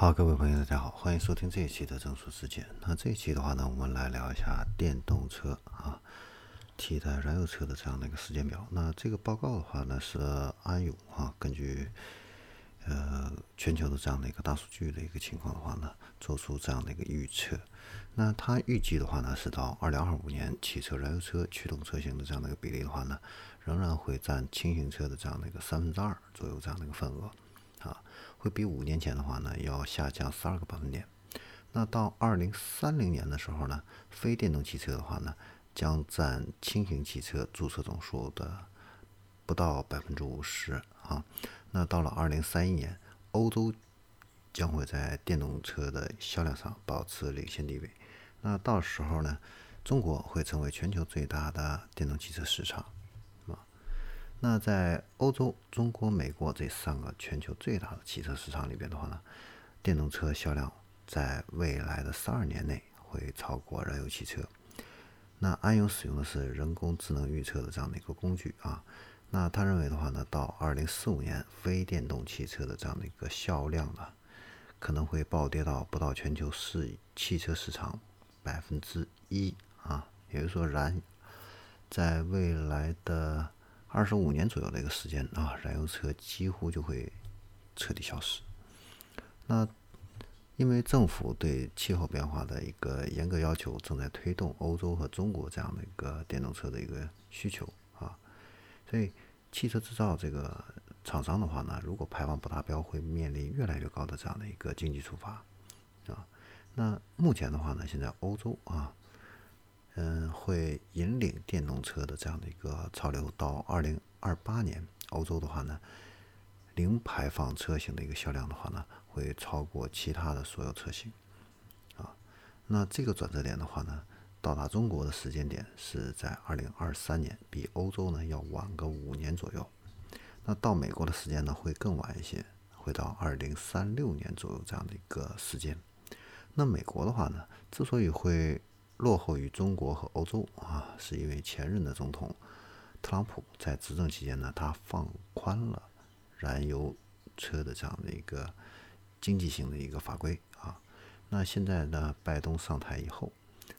好，各位朋友，大家好，欢迎收听这一期的证书事件。那这一期的话呢，我们来聊一下电动车啊替代燃油车的这样的一个时间表。那这个报告的话呢，是安永啊根据呃全球的这样的一个大数据的一个情况的话呢，做出这样的一个预测。那它预计的话呢，是到二零二五年，汽车、燃油车驱动车型的这样的一个比例的话呢，仍然会占轻型车的这样的一个三分之二左右这样的一个份额。啊，会比五年前的话呢要下降十二个百分点。那到二零三零年的时候呢，非电动汽车的话呢，将占轻型汽车注册总数的不到百分之五十啊。那到了二零三一年，欧洲将会在电动车的销量上保持领先地位。那到时候呢，中国会成为全球最大的电动汽车市场。那在欧洲、中国、美国这三个全球最大的汽车市场里边的话呢，电动车销量在未来的十二年内会超过燃油汽车。那安永使用的是人工智能预测的这样的一个工具啊。那他认为的话呢，到二零四五年，非电动汽车的这样的一个销量呢，可能会暴跌到不到全球市汽车市场百分之一啊。也就是说，燃在未来的。二十五年左右的一个时间啊，燃油车几乎就会彻底消失。那因为政府对气候变化的一个严格要求，正在推动欧洲和中国这样的一个电动车的一个需求啊，所以汽车制造这个厂商的话呢，如果排放不达标，会面临越来越高的这样的一个经济处罚啊。那目前的话呢，现在欧洲啊。嗯，会引领电动车的这样的一个潮流。到二零二八年，欧洲的话呢，零排放车型的一个销量的话呢，会超过其他的所有车型。啊，那这个转折点的话呢，到达中国的时间点是在二零二三年，比欧洲呢要晚个五年左右。那到美国的时间呢会更晚一些，会到二零三六年左右这样的一个时间。那美国的话呢，之所以会落后于中国和欧洲啊，是因为前任的总统特朗普在执政期间呢，他放宽了燃油车的这样的一个经济性的一个法规啊。那现在呢，拜登上台以后，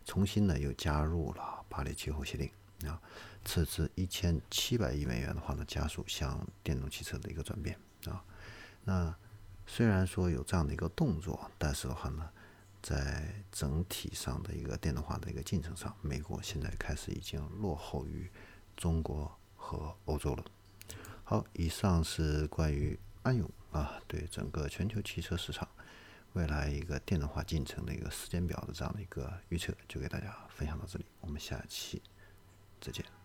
重新呢又加入了巴黎气候协定啊，斥资一千七百亿美元的话呢，加速向电动汽车的一个转变啊。那虽然说有这样的一个动作，但是的话呢。在整体上的一个电动化的一个进程上，美国现在开始已经落后于中国和欧洲了。好，以上是关于安永啊对整个全球汽车市场未来一个电动化进程的一个时间表的这样的一个预测，就给大家分享到这里。我们下期再见。